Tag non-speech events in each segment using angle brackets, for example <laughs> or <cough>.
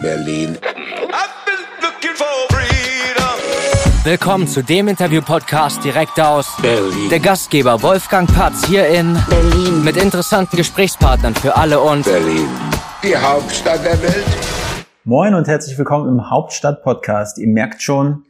Berlin. Willkommen zu dem Interview-Podcast direkt aus Berlin. der Gastgeber Wolfgang Patz hier in Berlin. mit interessanten Gesprächspartnern für alle und Berlin. Die Hauptstadt der Welt. Moin und herzlich willkommen im Hauptstadt-Podcast. Ihr merkt schon,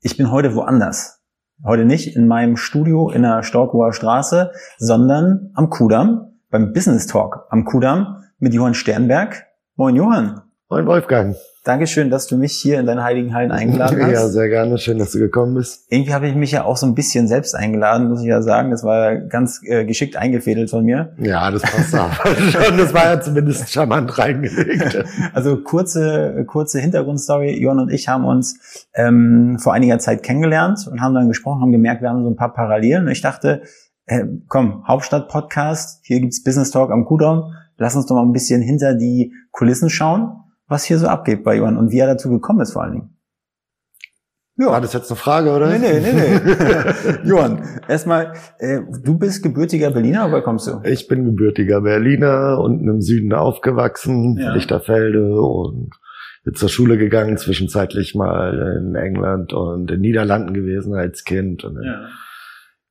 ich bin heute woanders. Heute nicht in meinem Studio in der Storkower Straße, sondern am Kudamm, beim Business Talk am Kudamm mit Johann Sternberg. Moin Johann. Moin Wolfgang. Dankeschön, dass du mich hier in deinen heiligen Hallen eingeladen <laughs> hast. Ja, sehr gerne. Schön, dass du gekommen bist. Irgendwie habe ich mich ja auch so ein bisschen selbst eingeladen, muss ich ja sagen. Das war ganz äh, geschickt eingefädelt von mir. Ja, das passt auch <laughs> <laughs> schon. Das war ja zumindest charmant reingelegt. Also kurze, kurze Hintergrundstory. Johann und ich haben uns ähm, vor einiger Zeit kennengelernt und haben dann gesprochen, haben gemerkt, wir haben so ein paar Parallelen. Und ich dachte, äh, komm, Hauptstadt-Podcast, hier gibt's Business Talk am Kudamm. Lass uns doch mal ein bisschen hinter die Kulissen schauen, was hier so abgeht bei Johann und wie er dazu gekommen ist vor allen Dingen. War das jetzt eine Frage, oder? Nee, nee, nee, nee. <laughs> Johann, erstmal, äh, du bist gebürtiger Berliner, woher kommst du? Ich bin gebürtiger Berliner, unten im Süden aufgewachsen, Ja. Lichterfelde und bin zur Schule gegangen, zwischenzeitlich mal in England und in Niederlanden gewesen als Kind. Und dann,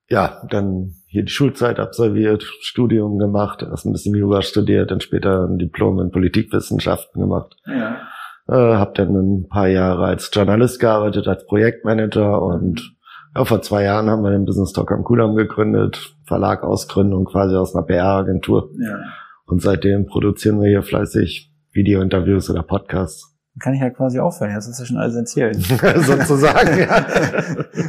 ja, dann hier die Schulzeit absolviert, Studium gemacht, erst ein bisschen Jura studiert, dann später ein Diplom in Politikwissenschaften gemacht. ja. Äh, habe dann ein paar Jahre als Journalist gearbeitet, als Projektmanager und ja, vor zwei Jahren haben wir den Business Talk am Kudamm gegründet, Verlag Ausgründung quasi aus einer PR-Agentur. ja. Und seitdem produzieren wir hier fleißig Video-Interviews oder Podcasts. Kann ich ja quasi aufhören, jetzt hast du schon alles <laughs> erzählt. <laughs> Sozusagen, ja.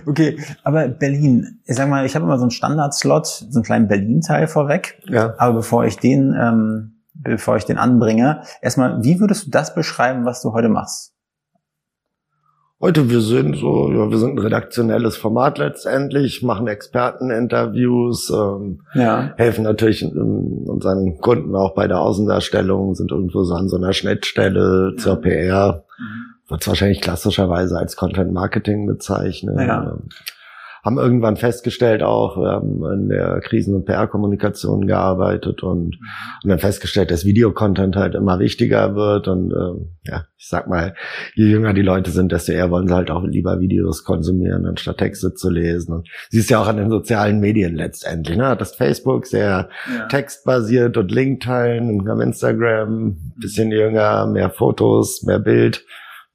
Okay, aber Berlin, ich sag mal, ich habe immer so einen Standard-Slot, so einen kleinen Berlin-Teil vorweg. ja. Aber bevor ich den, ähm, bevor ich den anbringe, erstmal, wie würdest du das beschreiben, was du heute machst? Heute wir sind so, ja, wir sind ein redaktionelles Format letztendlich, machen Experteninterviews, ähm, Ja. helfen natürlich ähm, unseren Kunden auch bei der Außendarstellung, sind irgendwo so an so einer Schnittstelle zur PR. Wird wahrscheinlich klassischerweise als Content Marketing bezeichnet. Ja. Haben irgendwann festgestellt auch, wir haben in der Krisen- und PR-Kommunikation gearbeitet und, und dann festgestellt, dass Videocontent halt immer wichtiger wird und ähm, ja, ich sag mal, je jünger die Leute sind, desto eher wollen sie halt auch lieber Videos konsumieren, anstatt Texte zu lesen. Und siehst ja auch an den sozialen Medien letztendlich, ne? Das Facebook sehr Ja. textbasiert und Link teilen, am Instagram, bisschen jünger, mehr Fotos, mehr Bild.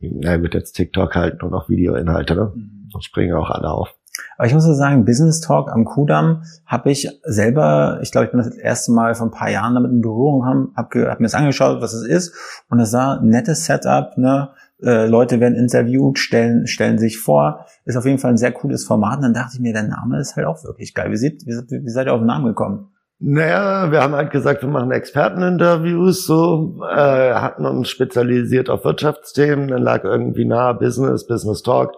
Na wird jetzt TikTok halt nur noch Videoinhalte, ne? Da springen auch alle auf. Aber ich muss ja sagen, Business Talk am Kudamm habe ich selber, ich glaube, ich bin das erste Mal vor ein paar Jahren damit in Berührung habe hab mir das angeschaut, was es ist und es sah ein nettes Setup, ne? Äh, Leute werden interviewt, stellen, stellen sich vor, ist auf jeden Fall ein sehr cooles Format. Und dann dachte ich mir, der Name ist halt auch wirklich geil. Wie, sieht, wie, wie seid ihr auf den Namen gekommen? Naja, wir haben halt gesagt, wir machen Experteninterviews, so, äh, hatten uns spezialisiert auf Wirtschaftsthemen, dann lag irgendwie nah Business, Business Talk.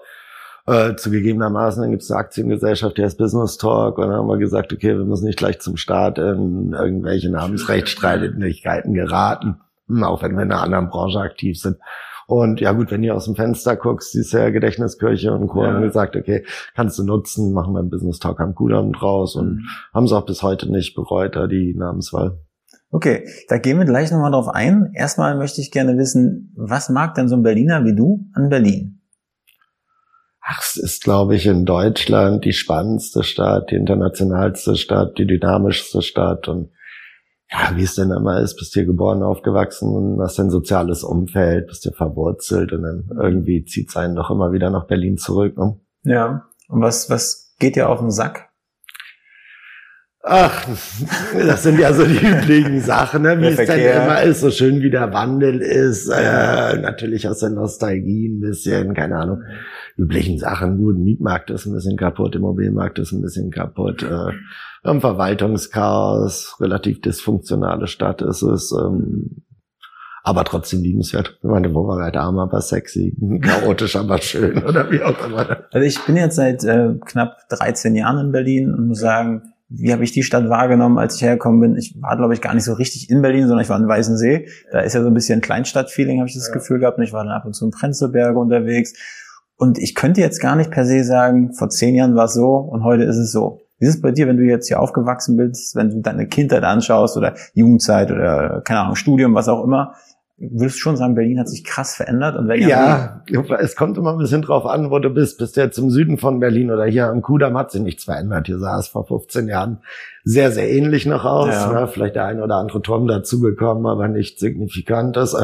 Äh, zugegebenermaßen, dann gibt es eine Aktiengesellschaft, die heißt Business Talk, und dann haben wir gesagt, okay, wir müssen nicht gleich zum Start in irgendwelche Namensrechtsstreitigkeiten geraten, hm, auch wenn wir in einer anderen Branche aktiv sind. Und ja gut, wenn du aus dem Fenster guckst, siehst du ja Gedächtniskirche und Co. Ja. haben gesagt, okay, kannst du nutzen, machen wir einen Business Talk am Kudamm draus und haben es auch bis heute nicht bereut, da die Namenswahl. Okay, da gehen wir gleich nochmal drauf ein. Erstmal möchte ich gerne wissen, was mag denn so ein Berliner wie du an Berlin? Ach, es ist, glaube ich, in Deutschland die spannendste Stadt, die internationalste Stadt, die dynamischste Stadt und ja, wie es denn immer ist, bist hier geboren, aufgewachsen und hast ein soziales Umfeld, bist hier verwurzelt und dann irgendwie zieht es einen doch immer wieder nach Berlin zurück. Ne? Ja. Und was, was geht dir auf den Sack? Ach, das sind ja so die <laughs> üblichen Sachen, ne? wie es dann immer ist, so schön wie der Wandel ist, äh, natürlich aus der Nostalgie ein bisschen, keine Ahnung, üblichen Sachen. Gut, Mietmarkt ist ein bisschen kaputt, Immobilienmarkt ist ein bisschen kaputt, äh, wir haben Verwaltungschaos, relativ dysfunktionale Stadt ist es, ähm, aber trotzdem liebenswert. Ich meine, wo war halt arm, aber sexy, <laughs> chaotisch, aber schön oder wie auch immer. Also ich bin jetzt seit äh, knapp 13 Jahren in Berlin und muss sagen, wie habe ich die Stadt wahrgenommen, als ich hergekommen bin? Ich war, glaube ich, gar nicht so richtig in Berlin, sondern ich war in Weißensee. Da ist ja so ein bisschen Kleinstadt-Feeling, habe ich das Gefühl gehabt. Und ich war dann ab und zu in Prenzlberg unterwegs. Und ich könnte jetzt gar nicht per se sagen, vor zehn Jahren war es so und heute ist es so. Wie ist es bei dir, wenn du jetzt hier aufgewachsen bist, wenn du deine Kindheit anschaust oder Jugendzeit oder, keine Ahnung, Studium, was auch immer? würdest du schon sagen, Berlin hat sich krass verändert? Und wenn ja, es kommt immer ein bisschen drauf an, wo du bist. Bist du jetzt im Süden von Berlin oder hier am Kudamm hat sich nichts verändert. Hier sah es vor 15 Jahren sehr, sehr ähnlich noch aus. Ja. Ne? Vielleicht der ein oder andere Turm dazugekommen, aber nicht signifikantes.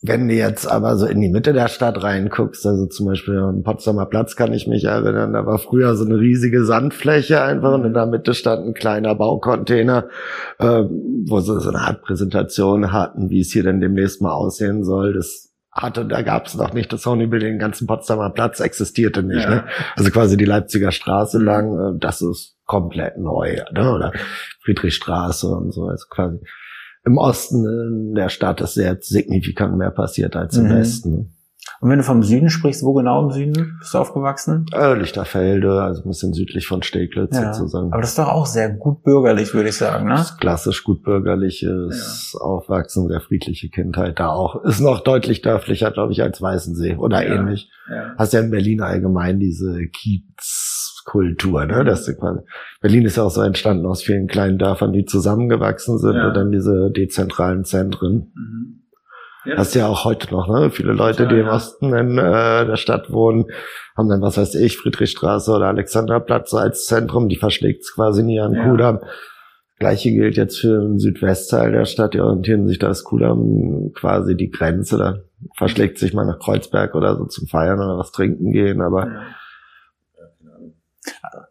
Wenn du jetzt aber so in die Mitte der Stadt reinguckst, also zum Beispiel am Potsdamer Platz kann ich mich erinnern, da war früher so eine riesige Sandfläche einfach und in der Mitte stand ein kleiner Baucontainer, äh, wo sie so eine Art Präsentation hatten, wie es hier denn demnächst mal aussehen soll. Das hatte, da gab es noch nicht das Sony Building, den ganzen Potsdamer Platz existierte nicht. Ja. Ne? Also quasi die Leipziger Straße lang, äh, das ist komplett neu, ne? oder Friedrichstraße und so, also quasi im Osten der Stadt ist sehr signifikant mehr passiert als im mhm. Westen. Und wenn du vom Süden sprichst, wo genau im Süden bist du aufgewachsen? Äh, Lichterfelde, also ein bisschen südlich von Steglitz ja. sozusagen. Aber das ist doch auch sehr gut bürgerlich, würde ich sagen, ne? klassisch gut bürgerliches ja. Aufwachsen, sehr friedliche Kindheit da auch. Ist noch deutlich dörflicher, glaube ich, als Weißensee oder ja. ähnlich. Ja. Hast ja in Berlin allgemein diese Kiez Kultur, ne? Das ist Berlin ist ja auch so entstanden aus vielen kleinen Dörfern, die zusammengewachsen sind ja. und dann diese dezentralen Zentren. Mhm. Ja. Hast ja auch heute noch, ne? Viele Leute, ja, die im Osten in äh, der Stadt wohnen, haben dann, was weiß ich, Friedrichstraße oder Alexanderplatz als Zentrum, die verschlägt es quasi nie an. Kudamm. Gleiche gilt jetzt für den Südwestteil der Stadt, die orientieren sich da ist Kudamm quasi die Grenze, da verschlägt sich mal nach Kreuzberg oder so zum Feiern oder was trinken gehen, aber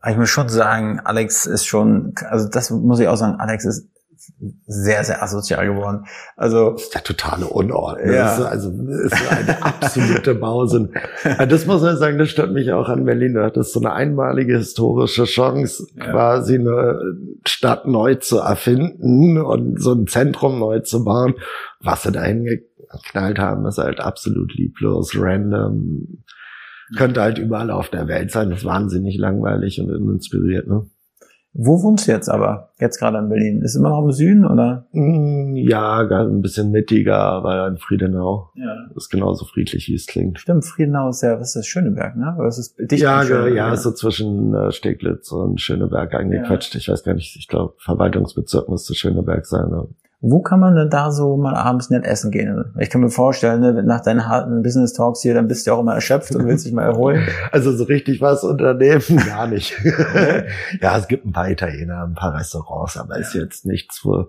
ich muss schon sagen, Alex ist schon, also das muss ich auch sagen, Alex ist sehr, sehr asozial geworden. Also das ist der totale Unordnung. Ja. Das ist also das ist eine absolute Bausen. Das muss man sagen, das stört mich auch an Berlin. Das ist so eine einmalige historische Chance, ja. quasi eine Stadt neu zu erfinden und so ein Zentrum neu zu bauen. Was sie dahin geknallt haben, ist halt absolut lieblos, random könnte halt überall auf der Welt sein. Das ist wahnsinnig langweilig und inspiriert, ne? Wo wohnst du jetzt aber? Jetzt gerade in Berlin? Ist immer noch im Süden oder? Mm, ja, ein bisschen mittiger, aber in Friedenau. Ja. Ist genauso friedlich, wie es klingt. Stimmt, Friedenau ist ja, was ist das, Schöneberg, ne? Oder ist es dicht ja, ja, ja, ist so zwischen äh, Steglitz und Schöneberg eingequetscht. Ja. Ich weiß gar nicht, ich glaube, Verwaltungsbezirk müsste Schöneberg sein. Ne? Wo kann man denn da so mal abends nett essen gehen? Ich kann mir vorstellen, ne, nach deinen harten Business Talks hier, dann bist du auch immer erschöpft und willst dich mal erholen. <laughs> Also so richtig was unternehmen? <laughs> Gar nicht. <laughs> ja, es gibt ein paar Italiener, ein paar Restaurants, aber ja. ist jetzt nichts, wo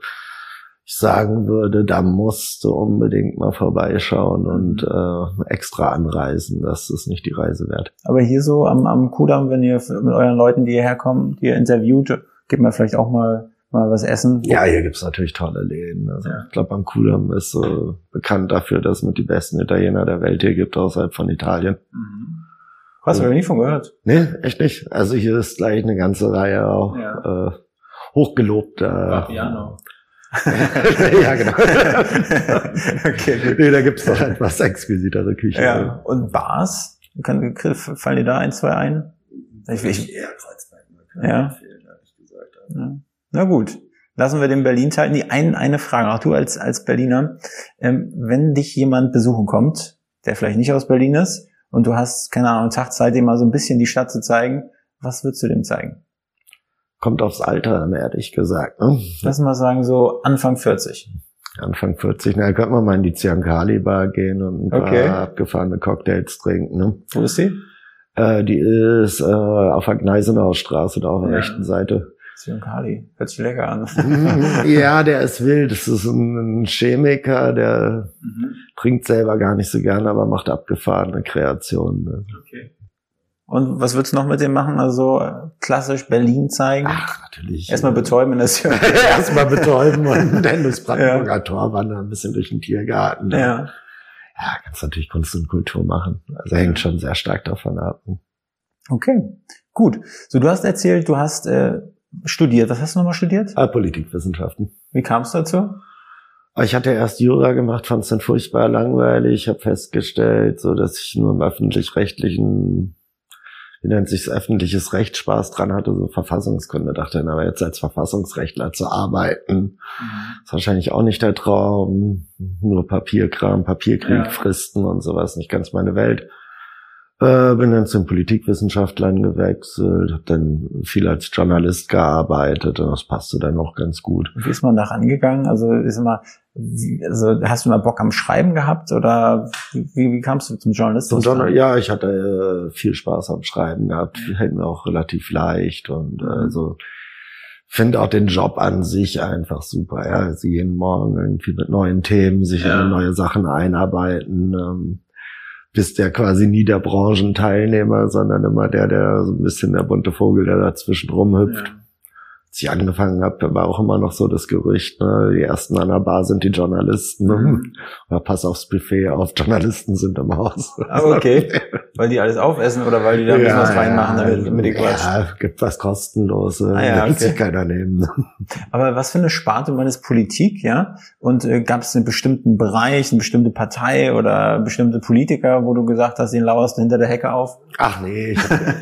ich sagen würde, da musst du unbedingt mal vorbeischauen und mhm. äh, extra anreisen. Das ist nicht die Reise wert. Aber hier so am, am Kudamm, wenn ihr mit euren Leuten, die hierher kommen, die ihr interviewt, gebt mir vielleicht auch mal mal was essen. Ja, hier gibt's natürlich tolle Läden. Also ja. Ich glaube, am Kudamm ist so bekannt dafür, dass es mit die besten Italiener der Welt hier gibt, außerhalb von Italien. Mhm. Was, habe ich nie von gehört? Nee, echt nicht. Also hier ist gleich eine ganze Reihe auch ja. äh, hochgelobter. Piano. <laughs> ja, genau. <laughs> okay, gut. Nee, da gibt's doch etwas exquisitere Küche. Ja. Und Bars? Kann, fallen dir da ein, zwei ein? Ich, ich, eher ja. ja. Na gut, lassen wir den Berlin teil. Die ein, eine Frage, auch du als, als Berliner. Ähm, wenn dich jemand besuchen kommt, der vielleicht nicht aus Berlin ist, und du hast, keine Ahnung, einen Tag Zeit, dir mal so ein bisschen die Stadt zu zeigen, was würdest du dem zeigen? Kommt aufs Alter an, ehrlich gesagt. Ne? Lass mal sagen, so Anfang 40. Anfang 40, na, könnte man mal in die Ziankali Bar gehen und ein okay. paar abgefahrene Cocktails trinken. Ne? Wo ist die? Äh, die ist äh, auf der Gneisenauer Straße, da auf der ja. rechten Seite. Zyankali. Hört sich lecker an. ja, der ist wild. Das ist ein Chemiker, der mhm. trinkt selber gar nicht so gerne, aber macht abgefahrene Kreationen. Ne? Okay. Und was würdest du noch mit dem machen? Also klassisch Berlin zeigen? Ach, natürlich. Erstmal betäuben in der Zyankali. <laughs> Erstmal betäuben und dann das Brandenburger ja. Tor wandern, ein bisschen durch den Tiergarten. Ne? Ja. Ja, kannst natürlich Kunst und Kultur machen. Also hängt schon sehr stark davon ab. Okay, gut. So, du hast erzählt, du hast äh, studiert. Was hast du nochmal studiert? Ah, Politikwissenschaften. Wie kam es dazu? Ich hatte erst Jura gemacht, fand es dann furchtbar langweilig. Ich habe festgestellt, so dass ich nur im öffentlich-rechtlichen, wie nennt sich's, öffentliches Recht Spaß dran hatte, so Verfassungskunde. Dachte dann, aber jetzt als Verfassungsrechtler zu arbeiten, mhm. ist wahrscheinlich auch nicht der Traum. Nur Papierkram, Papierkrieg, ja. Fristen und sowas, nicht ganz meine Welt. Äh, bin dann zum Politikwissenschaftlern gewechselt, habe dann viel als Journalist gearbeitet und das passte dann auch ganz gut. Wie ist man da rangegangen? Also ist immer, also hast du mal Bock am Schreiben gehabt oder wie, wie kamst du zum Journalismus? Zum Journal ja, ich hatte äh, viel Spaß am Schreiben gehabt, fällt mir auch relativ leicht und Mhm. äh, so finde auch den Job an sich einfach super. Ja, also jeden Morgen irgendwie mit neuen Themen sich Ja. in neue Sachen einarbeiten. Ähm, bist ja quasi nie der Branchenteilnehmer, sondern immer der, der so ein bisschen der bunte Vogel, der dazwischen rumhüpft. Als ich angefangen habe, war auch immer noch so das Gerücht, ne, die ersten an der Bar sind die Journalisten. Mhm. Oder pass aufs Buffet auf, Journalisten sind im Haus. Ah, okay. Weil die alles aufessen oder weil die da ein bisschen was reinmachen, damit, damit die Quatsch. ja, gibt was kostenloses, Ah, ja, okay. sich keiner nehmen. Aber was für eine Sparte man ist Politik, ja? Und äh, gab es einen bestimmten Bereich, eine bestimmte Partei oder bestimmte Politiker, wo du gesagt hast, den lauerst du hinter der Hecke auf? Ach nee,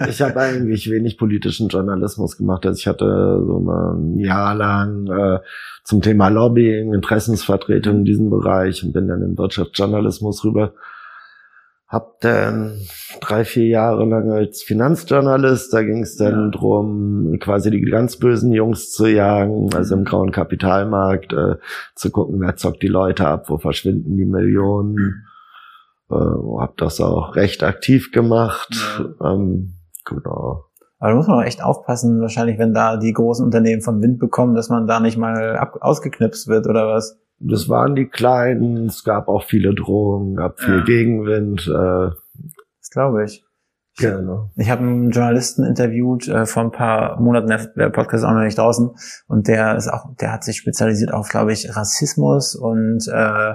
ich habe hab <laughs> eigentlich wenig politischen Journalismus gemacht. Also ich hatte so mal ein Jahr lang äh, zum Thema Lobbying, Interessensvertretung in diesem Bereich und bin dann in Wirtschaftsjournalismus rüber. Hab dann drei, vier Jahre lang als Finanzjournalist, da ging es dann Ja. drum, quasi die ganz bösen Jungs zu jagen, also im grauen Kapitalmarkt, äh, zu gucken, wer zockt die Leute ab, wo verschwinden die Millionen. Äh, hab das auch recht aktiv gemacht. Ähm, genau. Aber da muss man auch echt aufpassen, wahrscheinlich, wenn da die großen Unternehmen von Wind bekommen, dass man da nicht mal ab ausgeknipst wird oder was. Das waren die Kleinen, es gab auch viele Drohungen, gab viel Ja. Gegenwind. Äh, Das glaube ich. genau. Ich habe einen Journalisten interviewt äh, vor ein paar Monaten, der der Podcast ist auch noch nicht draußen, und der ist auch, der hat sich spezialisiert auf, glaube ich, Rassismus und äh,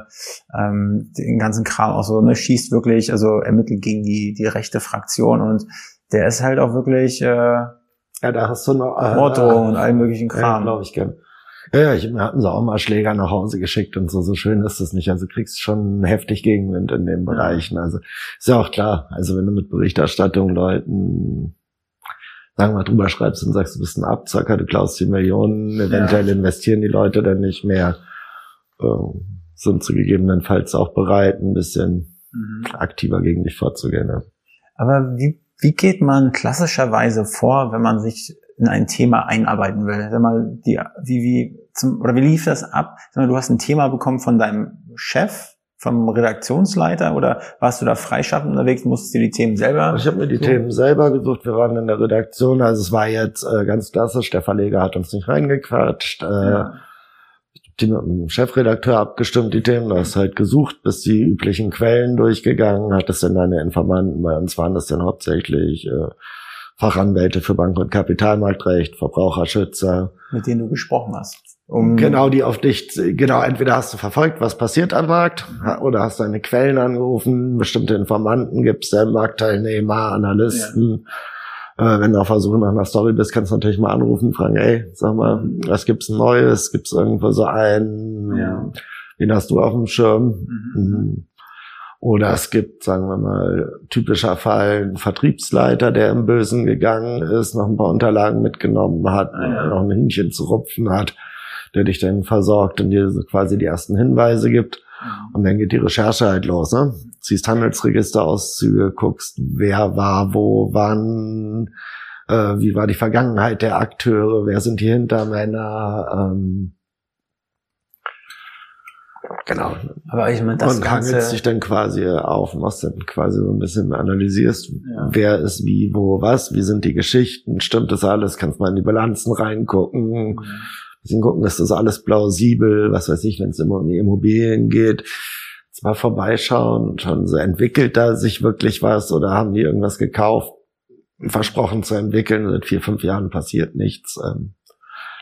ähm, den ganzen Kram auch so, ne, schießt wirklich, also ermittelt gegen die die rechte Fraktion und der ist halt auch wirklich äh, Ja, da hast du noch äh, Morddrohungen und allen möglichen Ja, Kram. glaube ich gern. Ja, ja, ich, mir hatten sie auch mal Schläger nach Hause geschickt und so. So schön ist das nicht. Also du kriegst schon heftig Gegenwind in den Bereichen. Also ist ja auch klar. Also wenn du mit Berichterstattung Leuten sagen wir mal drüber schreibst und sagst, du bist ein Abzocker, du klaust die Millionen, eventuell investieren die Leute dann nicht mehr, äh, sind zu gegebenenfalls auch bereit, ein bisschen Mhm. aktiver gegen dich vorzugehen. Ja. Aber wie, wie geht man klassischerweise vor, wenn man sich in ein Thema einarbeiten will? Sag mal, die, wie, wie, zum, oder wie lief das ab? Sag mal, du hast ein Thema bekommen von deinem Chef, vom Redaktionsleiter oder warst du da freischaffend unterwegs, musstest du die Themen selber? Ich habe mir die so? Themen selber gesucht. Wir waren in der Redaktion. Also es war jetzt äh, ganz klassisch. Der Verleger hat uns nicht reingequatscht. Äh, Ja. Die mit dem Chefredakteur abgestimmt, die Themen, das halt gesucht, bis die üblichen Quellen durchgegangen, hat es dann deine Informanten, bei uns waren das dann hauptsächlich äh, Fachanwälte für Bank- und Kapitalmarktrecht, Verbraucherschützer, Mit denen du gesprochen hast. Um, genau, die auf dich, genau, entweder hast du verfolgt, was passiert am Markt, oder hast deine Quellen angerufen, bestimmte Informanten gibt's, ja, Marktteilnehmer, Analysten, äh, wenn du auf der Suche nach einer Story bist, kannst du natürlich mal anrufen, fragen, ey, sag mal, was gibt's Neues? Gibt's irgendwo so einen? Ja. Den hast du auf dem Schirm? Mhm. Mhm. Oder es gibt, sagen wir mal, typischer Fall, ein Vertriebsleiter, der im Bösen gegangen ist, noch ein paar Unterlagen mitgenommen hat, Ah, ja. noch ein Hühnchen zu rupfen hat, der dich dann versorgt und dir quasi die ersten Hinweise gibt. Mhm. Und dann geht die Recherche halt los, ne? Ziehst Handelsregisterauszüge, guckst, wer war wo, wann, äh, wie war die Vergangenheit der Akteure, wer sind die Hintermänner, ähm, genau. Aber ich meine, das und Ganze, dich dann quasi auf, machst dann quasi so ein bisschen analysierst, Ja. wer ist wie, wo, was, wie sind die Geschichten, stimmt das alles, kannst mal in die Bilanzen reingucken, bisschen gucken, ist das alles plausibel, was weiß ich, wenn es immer um die Immobilien geht, mal vorbeischauen, schon so entwickelt da sich wirklich was oder haben die irgendwas gekauft, versprochen zu entwickeln, seit vier, fünf Jahren passiert nichts. Ähm,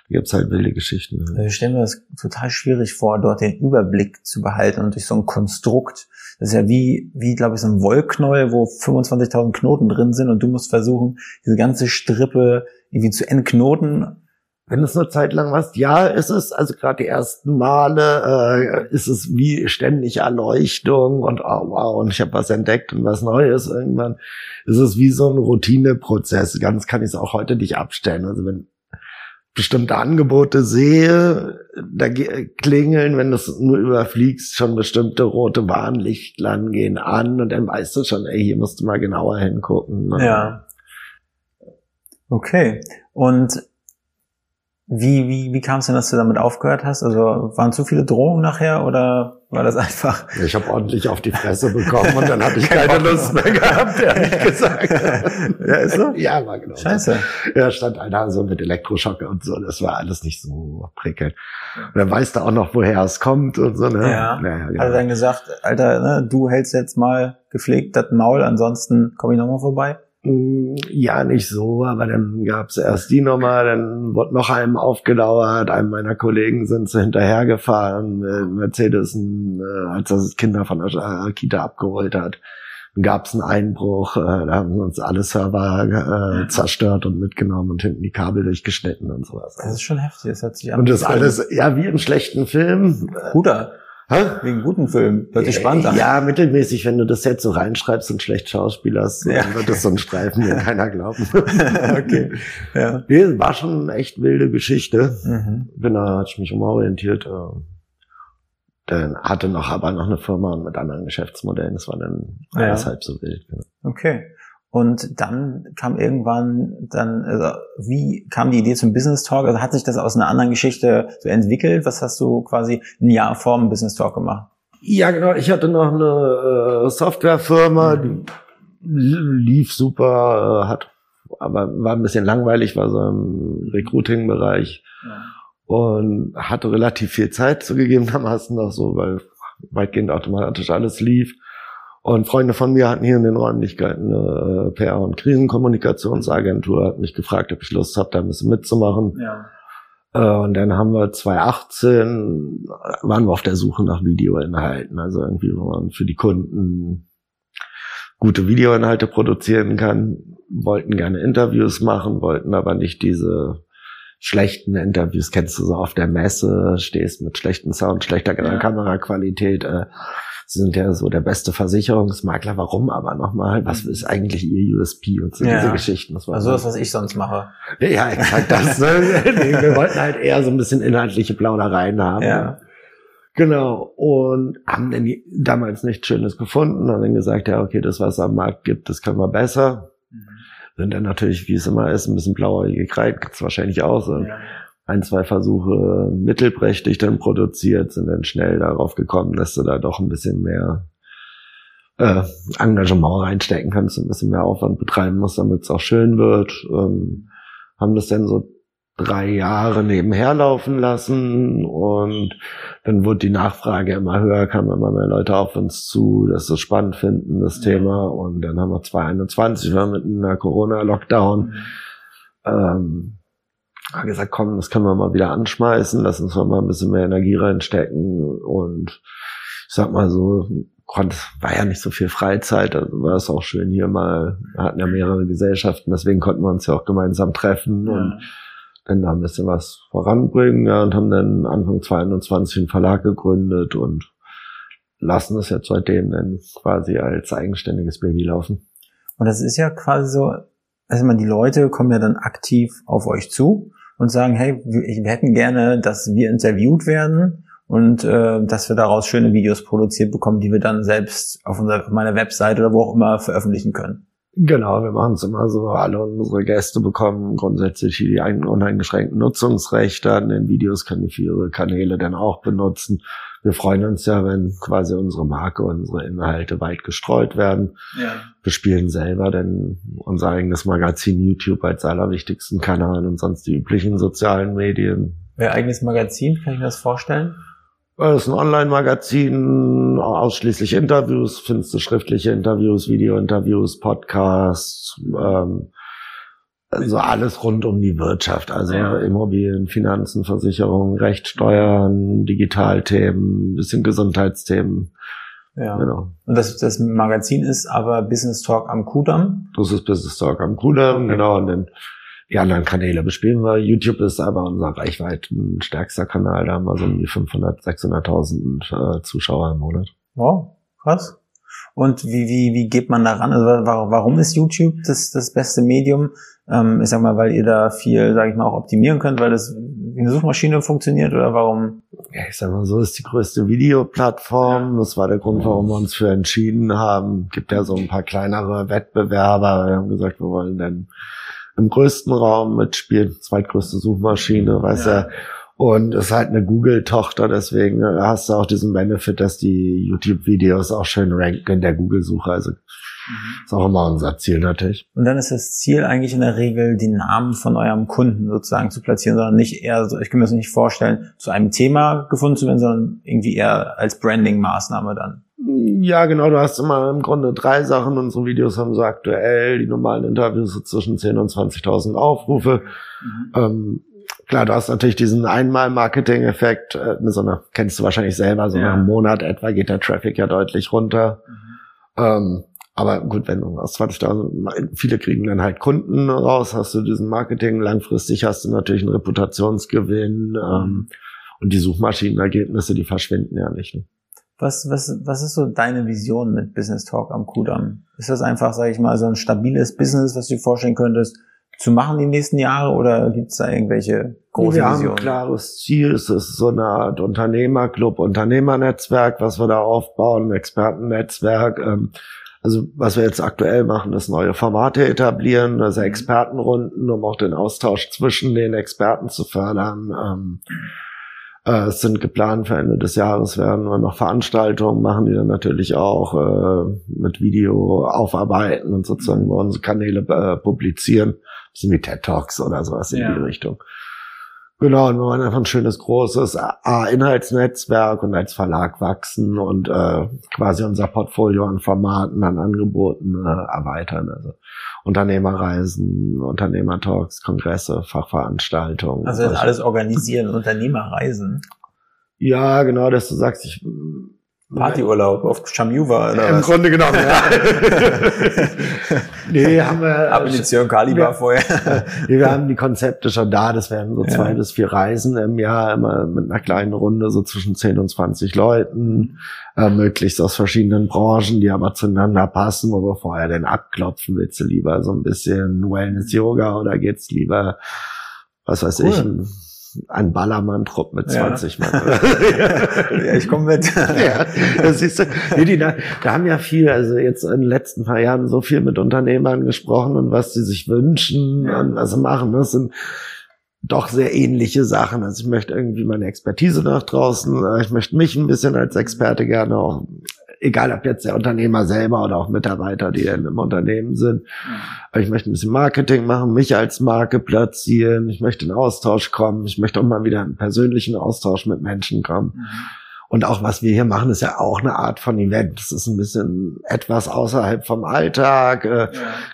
da gibt's halt wilde Geschichten. Also ich stelle mir das total schwierig vor, dort den Überblick zu behalten und durch so ein Konstrukt. Das ist ja wie, wie glaube ich, so ein Wollknäuel, wo 25.000 Knoten drin sind und du musst versuchen, diese ganze Strippe irgendwie zu entknoten. Wenn du es eine Zeit lang machst, ja, ist es, also gerade die ersten Male, äh, ist es wie ständig Erleuchtung und oh, wow, und ich habe was entdeckt und was Neues. Irgendwann ist es wie so ein Routineprozess. Ganz kann ich es auch heute nicht abstellen. Also wenn bestimmte Angebote sehe, da ge- klingeln, wenn du es nur überfliegst, schon bestimmte rote Warnlichtlein gehen an und dann weißt du schon, ey, hier musst du mal genauer hingucken. ne? Ja. Okay. Und Wie, wie, wie kam es denn, dass du damit aufgehört hast? Also waren zu viele Drohungen nachher oder war das einfach? <laughs> Ich habe ordentlich auf die Fresse bekommen und dann habe ich <laughs> keine Lust mehr gehabt, ehrlich <laughs> gesagt. ja, ist so? Ja, war genau. Scheiße. Ja, stand einer so mit Elektroschock und so. Das war alles nicht so prickelnd. Und dann weißt du auch noch, woher es kommt und so. Ne? Ja. Naja, genau. Hat er dann gesagt, Alter, ne, du hältst jetzt mal gepflegt das Maul, ansonsten komme ich nochmal vorbei? Ja, nicht so, aber dann gab's erst die Nummer, dann wurde noch einem aufgedauert, einem meiner Kollegen sind sie hinterhergefahren mit Mercedes, äh, als er das Kinder von der äh, Kita abgeholt hat. Gab's einen Einbruch, äh, da haben sie uns alle Server äh, zerstört und mitgenommen und hinten die Kabel durchgeschnitten und sowas. Das ist schon heftig, das hört sich an. Und das alles, ja, wie im schlechten Film. Guter, Hä? wegen guten Film. Hört sich spannend an. Ja, mittelmäßig, wenn du das jetzt so reinschreibst und schlecht schauspielerst, Ja. dann wird das so ein Streifen, den <laughs> keiner glauben. <laughs> okay. Ja. Nee, war schon eine echt wilde Geschichte. Mhm. Bin da, hat ich mich umorientiert. Äh, dann hatte noch aber noch eine Firma mit anderen Geschäftsmodellen. Das war dann Ja. alles halb so wild. genau. Okay. Und dann kam irgendwann dann, also wie kam die Idee zum Business Talk? Also hat sich das aus einer anderen Geschichte so entwickelt? Was hast du quasi ein Jahr vor dem Business Talk gemacht? Ja, genau. Ich hatte noch eine äh, Softwarefirma, die lief super, äh, hat aber war ein bisschen langweilig, war so im Recruiting-Bereich und hatte relativ viel Zeit zugegebenermaßen <laughs> noch so, weil weitgehend automatisch alles lief. Und Freunde von mir hatten hier in den Räumlichkeiten eine äh, PR- und Krisenkommunikationsagentur, hat mich gefragt, ob ich Lust habe, da ein bisschen mitzumachen. Ja. Äh, Und dann haben wir 2018, äh, waren wir auf der Suche nach Videoinhalten, also irgendwie, wo man für die Kunden gute Videoinhalte produzieren kann, wollten gerne Interviews machen, wollten aber nicht diese schlechten Interviews, kennst du so auf der Messe, stehst mit schlechten Sound, schlechter Ja. Kameraqualität, äh, sie sind ja so der beste Versicherungsmakler, warum aber nochmal, was ist eigentlich ihr USP und so Ja. diese Geschichten. Das Also das, was ich sonst mache. ja, exakt das. Ne? <laughs> Wir wollten halt eher so ein bisschen inhaltliche Plaudereien haben. Ja. Genau. Und haben dann die- damals nichts Schönes gefunden, haben dann gesagt, ja, okay, das, was es am Markt gibt, das können wir besser. Sind dann natürlich, wie es immer ist, ein bisschen blauäugig rein, gibt's wahrscheinlich auch so. Ein, zwei Versuche mittelprächtig dann produziert, sind dann schnell darauf gekommen, dass du da doch ein bisschen mehr äh, Engagement reinstecken kannst, ein bisschen mehr Aufwand betreiben musst, damit es auch schön wird. Ähm, haben das dann so drei Jahre nebenher laufen lassen und dann wurde die Nachfrage immer höher, kamen immer mehr Leute auf uns zu, dass sie es spannend finden, das Thema. Und dann haben wir 2021, wir in einer Corona-Lockdown, ähm, haben gesagt, komm, das können wir mal wieder anschmeißen, lass uns mal ein bisschen mehr Energie reinstecken. Und ich sag mal so, konnte, war ja nicht so viel Freizeit, also war es auch schön hier mal, wir hatten ja mehrere Gesellschaften, deswegen konnten wir uns ja auch gemeinsam treffen. Und dann da ein bisschen was voranbringen, ja, und haben dann Anfang 2021 einen Verlag gegründet und lassen es jetzt seitdem dann quasi als eigenständiges Baby laufen. Und das ist ja quasi so, also man, die Leute kommen ja dann aktiv auf euch zu und sagen, hey, wir, hätten gerne, dass wir interviewt werden und äh, dass wir daraus schöne Videos produziert bekommen, die wir dann selbst auf, unserer, auf meiner Webseite oder wo auch immer veröffentlichen können. Genau, wir machen es immer so. Alle unsere Gäste bekommen grundsätzlich die ein- uneingeschränkten Nutzungsrechte an den Videos, können die für ihre Kanäle dann auch benutzen. Wir freuen uns ja, wenn quasi unsere Marke, unsere Inhalte weit gestreut werden. Ja. Wir spielen selber denn unser eigenes Magazin YouTube als allerwichtigsten Kanal und sonst die üblichen sozialen Medien. Euer eigenes Magazin, kann ich mir das vorstellen? Es ist ein Online-Magazin, ausschließlich Interviews, findest du schriftliche Interviews, Video-Interviews, Podcasts, ähm, also alles rund um die Wirtschaft, also Ja. Immobilien, Finanzen, Versicherungen, Recht, Steuern, Digitalthemen, bisschen Gesundheitsthemen, Ja. genau. Und das, das Magazin ist aber Business Talk am Kudamm. Das ist Business Talk am Kudamm, Okay. genau, und dann die anderen Kanäle bespielen wir. YouTube ist aber unser reichweiten stärkster Kanal, da haben wir so um die 500, 600.000 äh, Zuschauer im Monat. Wow, krass. Und wie, wie, wie geht man da ran? Also wa- warum ist YouTube das, das beste Medium? Ähm, ich sag mal, weil ihr da viel, sage ich mal, auch optimieren könnt, weil das wie eine Suchmaschine funktioniert oder warum? Ja, ich sag mal so, ist die größte Videoplattform. Das war der Grund, warum wir uns für entschieden haben. Gibt ja so ein paar kleinere Wettbewerber. Wir haben gesagt, wir wollen dann im größten Raum mitspielt, zweitgrößte Suchmaschine, weiß Ja. er. Und ist halt eine Google-Tochter, deswegen hast du auch diesen Benefit, dass die YouTube-Videos auch schön ranken in der Google-Suche. Also ist auch immer unser Ziel natürlich. Und dann ist das Ziel eigentlich in der Regel, die Namen von eurem Kunden sozusagen zu platzieren, sondern nicht eher so, ich kann mir das nicht vorstellen, zu einem Thema gefunden zu werden, sondern irgendwie eher als Branding-Maßnahme dann. Ja, genau, du hast immer im Grunde drei Sachen. Unsere Videos haben so aktuell, die normalen Interviews so zwischen 10.000 und 20.000 Aufrufe. Ähm, klar, du hast natürlich diesen Einmal-Marketing-Effekt, äh, so einer, kennst du wahrscheinlich selber, so Ja. nach einem Monat etwa geht der Traffic ja deutlich runter. Ähm, aber gut, wenn du aus 20.000, viele kriegen dann halt Kunden raus, hast du diesen Marketing, langfristig hast du natürlich einen Reputationsgewinn, ähm, und die Suchmaschinenergebnisse, die verschwinden ja nicht. Ne? Was, was, was ist so deine Vision mit Business Talk am Kudamm? Ist das einfach, sage ich mal, so ein stabiles Business, was du dir vorstellen könntest, zu machen die nächsten Jahre oder gibt es da irgendwelche große wir haben Visionen? ein klares Ziel. Es ist so eine Art Unternehmerclub, Unternehmernetzwerk, was wir da aufbauen, ein Expertennetzwerk. Ähm, also was wir jetzt aktuell machen, ist neue Formate etablieren, also Expertenrunden, um auch den Austausch zwischen den Experten zu fördern. Äh, es sind geplant für Ende des Jahres werden wir noch Veranstaltungen machen, die dann natürlich auch äh, mit Video aufarbeiten und sozusagen über unsere Kanäle äh, publizieren. Bisschen wie TED Talks oder sowas in Ja. die Richtung. Genau, und wir wollen einfach ein schönes, großes A-Inhaltsnetzwerk und als Verlag wachsen und äh, quasi unser Portfolio an Formaten, an Angeboten äh, erweitern. Also Unternehmerreisen, Unternehmertalks, Kongresse, Fachveranstaltungen. Also das alles organisieren, Unternehmerreisen, Ja, genau, dass du sagst, ich Partyurlaub auf Chamuva oder Im was? Grunde genommen, ja. <laughs> nee, haben wir. Ab in die Zirn Kaliber Ja. vorher. Nee, wir haben die Konzepte schon da. Das werden so Ja. zwei bis vier Reisen im Jahr, immer mit einer kleinen Runde, so zwischen 10 und 20 Leuten, äh, möglichst aus verschiedenen Branchen, die aber zueinander passen, wo wir vorher denn abklopfen. Willst du lieber so ein bisschen Wellness-Yoga oder geht's lieber, was weiß Cool. ich, ein, Ballermann-Trupp mit Ja. 20 Mann. <laughs> ja, ich komme mit. <laughs> ja, das siehst du. Nee, die, da, da haben ja viel, also jetzt in den letzten paar Jahren so viel mit Unternehmern gesprochen und was sie sich wünschen Ja. und was sie machen. Das sind doch sehr ähnliche Sachen. Also ich möchte irgendwie meine Expertise nach draußen, ich möchte mich ein bisschen als Experte gerne auch, egal ob jetzt der Unternehmer selber oder auch Mitarbeiter, die dann im Unternehmen sind. Aber ich möchte ein bisschen Marketing machen, mich als Marke platzieren, ich möchte in Austausch kommen, ich möchte auch mal wieder in persönlichen Austausch mit Menschen kommen. Und auch was wir hier machen, ist ja auch eine Art von Event. Das ist ein bisschen etwas außerhalb vom Alltag. Äh,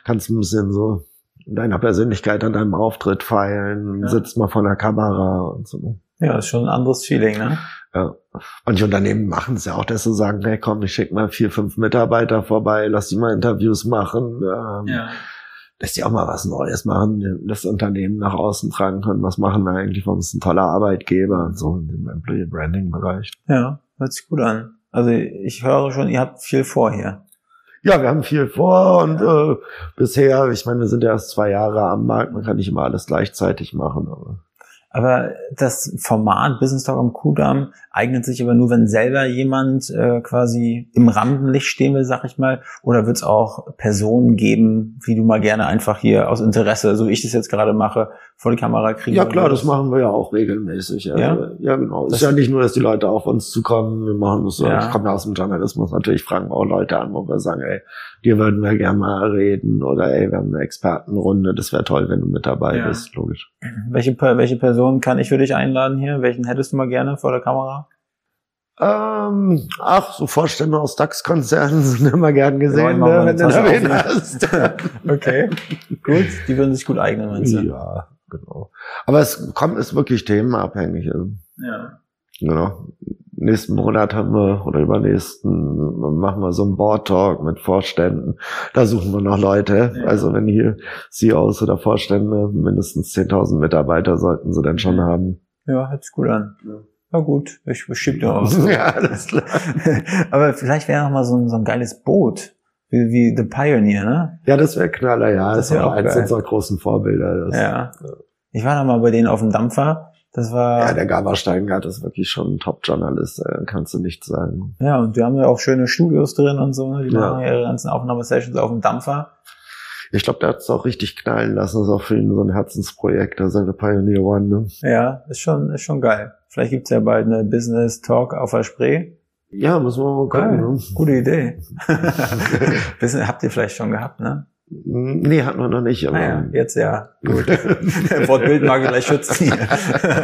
kannst ein bisschen so deiner Persönlichkeit an deinem Auftritt feilen, Ja. sitzt mal vor der Kamera und so. Ja, ist schon ein anderes Feeling, ne? Ja. Manche Unternehmen machen es ja auch, dass sie sagen, hey komm, ich schicke mal vier, fünf Mitarbeiter vorbei, lass die mal Interviews machen, ähm, dass die auch mal was Neues machen, das Unternehmen nach außen tragen können. Was machen wir eigentlich? Warum ist ein toller Arbeitgeber und so in dem Employee Branding Bereich. Ja, hört sich gut an. Also ich höre schon, ihr habt viel vor hier. Ja, wir haben viel vor und äh, bisher, ich meine, wir sind ja erst zwei Jahre am Markt, man kann nicht immer alles gleichzeitig machen, aber Aber das Format Business Talk am Kudamm eignet sich aber nur, wenn selber jemand äh, quasi im Rampenlicht stehen will, sag ich mal. Oder wird es auch Personen geben, wie du mal gerne einfach hier aus Interesse, so wie ich das jetzt gerade mache, vor die Kamera kriegen ja klar, das machen wir ja auch regelmäßig. Ja, Ja? ja genau. Es Das- ist ja nicht nur, dass die Leute auf uns zukommen, wir machen das so. Ja. Ich komme ja aus dem Journalismus, natürlich fragen wir auch Leute an, wo wir sagen, ey, dir würden wir gerne mal reden oder ey, wir haben eine Expertenrunde, das wäre toll, wenn du mit dabei Ja. bist, logisch. Welche, welche Person kann ich für dich einladen hier? Welchen hättest du mal gerne vor der Kamera? Ähm, ach, so Vorstände aus DAX-Konzernen <laughs> sind immer gern gesehen, ne, wenn du auf, hast. <laughs> Okay, gut. Die würden sich gut eignen, meinst du? Ja, genau. Aber es kommt, ist wirklich themenabhängig. Also, Ja. genau. Nächsten Monat haben wir, oder übernächsten, machen wir so einen Board Talk mit Vorständen. Da suchen wir noch Leute. Ja. Also wenn hier CEOs oder Vorstände, mindestens 10.000 Mitarbeiter sollten sie dann schon haben. Ja, hört sich gut an. Ja. Na gut, ich schieb dir <laughs> aus. ja, alles klar. <laughs> Aber vielleicht wäre noch mal so ein, so ein geiles Boot. Wie, wie The Pioneer, ne? Ja, das wäre Knaller, ja. Das Das, wär ist auch eins geil. unserer großen Vorbilder. Das, Ja. Ich war noch mal bei denen auf dem Dampfer. Das war, Ja, ja, der Gabor Steingart ist wirklich schon ein Top-Journalist, äh, kannst du nicht sagen. und wir haben ja auch schöne Studios drin und so. ne? Die Ja. machen ja ihre ganzen Aufnahmesessions auf dem Dampfer. Ich glaube, der hat es auch richtig knallen lassen. Das ist auch für ihn so ein Herzensprojekt, also eine Pioneer One. Ne? Ja, ist schon, ist schon geil. Vielleicht gibt's ja bald eine Business Talk auf der Spree. Ja, müssen wir mal gucken. Geil. Ne? Gute Idee. <laughs> Bisschen, habt ihr vielleicht schon gehabt, ne? Nee, hatten wir noch nicht. Aber Naja, jetzt ja. Gut. <laughs> Wortbild mag ich gleich schützen.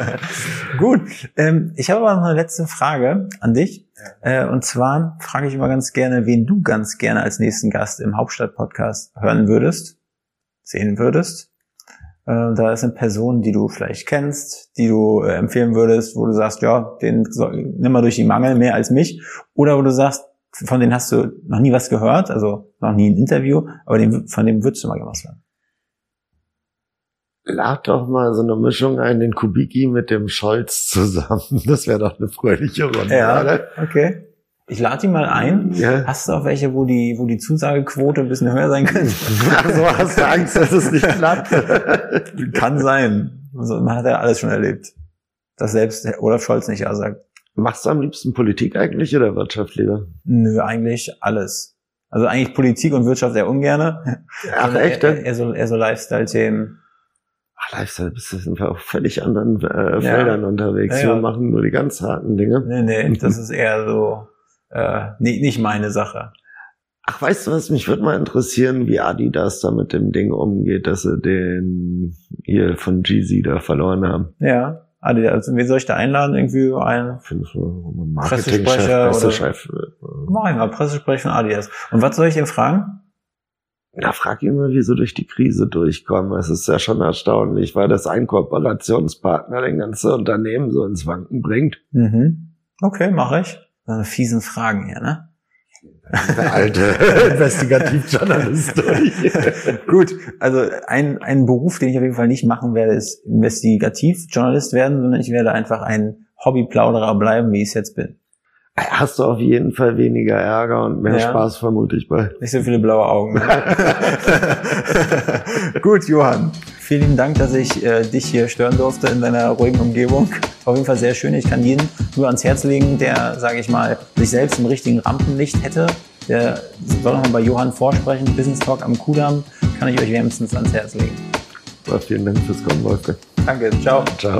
<laughs> Gut. Ähm, ich habe aber noch eine letzte Frage an dich. Äh, und zwar frage ich immer ganz gerne, wen du ganz gerne als nächsten Gast im Hauptstadt-Podcast hören würdest, sehen würdest. Äh, da ist eine Person, die du vielleicht kennst, die du äh, empfehlen würdest, wo du sagst, ja, den soll, nimm mal durch die Mangel mehr als mich. Oder wo du sagst, von denen hast du noch nie was gehört, also noch nie ein Interview, aber den, von dem würdest du mal was hören. lad doch mal so eine Mischung ein, den Kubicki mit dem Scholz zusammen. Das wäre doch eine fröhliche Runde. oder? okay. Ich lade die mal ein. Ja. Hast du auch welche, wo die, wo die Zusagequote ein bisschen höher sein könnte? Also <laughs> hast du Angst, dass es nicht klappt? <laughs> Kann sein. Also, man hat ja alles schon erlebt. Dass selbst Olaf Scholz nicht ja sagt. Machst du am liebsten Politik eigentlich oder Wirtschaft lieber? Nö, eigentlich alles. Also eigentlich Politik und Wirtschaft eher ungerne. Ach, echt? Eher, eher so, eher so Lifestyle-Themen. Ach, Lifestyle, bist du sind wir auf völlig anderen äh, Feldern unterwegs. Ja, ja. Wir machen nur die ganz harten Dinge. Nee, nee, das <laughs> ist eher so, äh, nee, nicht meine Sache. Ach, weißt du was? Mich würde mal interessieren, wie Adidas da mit dem Ding umgeht, dass sie den hier von Jeezy da verloren haben. Ja. Adi, also, wen soll ich da einladen? Irgendwie ein, Pressesprecher Pressechef? mach ich mal, Pressesprecher von Adidas. Und was soll ich denn fragen? Ja, frag ihn mal, wie sie durch die Krise durchkommen. Es ist ja schon erstaunlich, weil das ein Kooperationspartner den ganzen Unternehmen so ins Wanken bringt. Mhm. Okay, mache ich. Eine fiesen Fragen hier, ne? Der alte <laughs> Investigativjournalist. <laughs> Gut, also ein, ein Beruf, den ich auf jeden Fall nicht machen werde, ist Investigativjournalist werden, sondern ich werde einfach ein Hobbyplauderer bleiben, wie ich es jetzt bin. Hast du auf jeden Fall weniger Ärger und mehr Ja. Spaß vermute ich bei. Nicht so viele blaue Augen. <laughs> Gut, Johann. Vielen Dank, dass ich äh, dich hier stören durfte in deiner ruhigen Umgebung. Auf jeden Fall sehr schön. Ich kann jeden nur ans Herz legen, der, sage ich mal, sich selbst im richtigen Rampenlicht hätte. Der soll nochmal bei Johann vorsprechen. Business Talk am Kudamm kann ich euch wärmstens ans Herz legen. Aber vielen Dank fürs Kommen, Wolfgang. Danke, ciao. Ciao.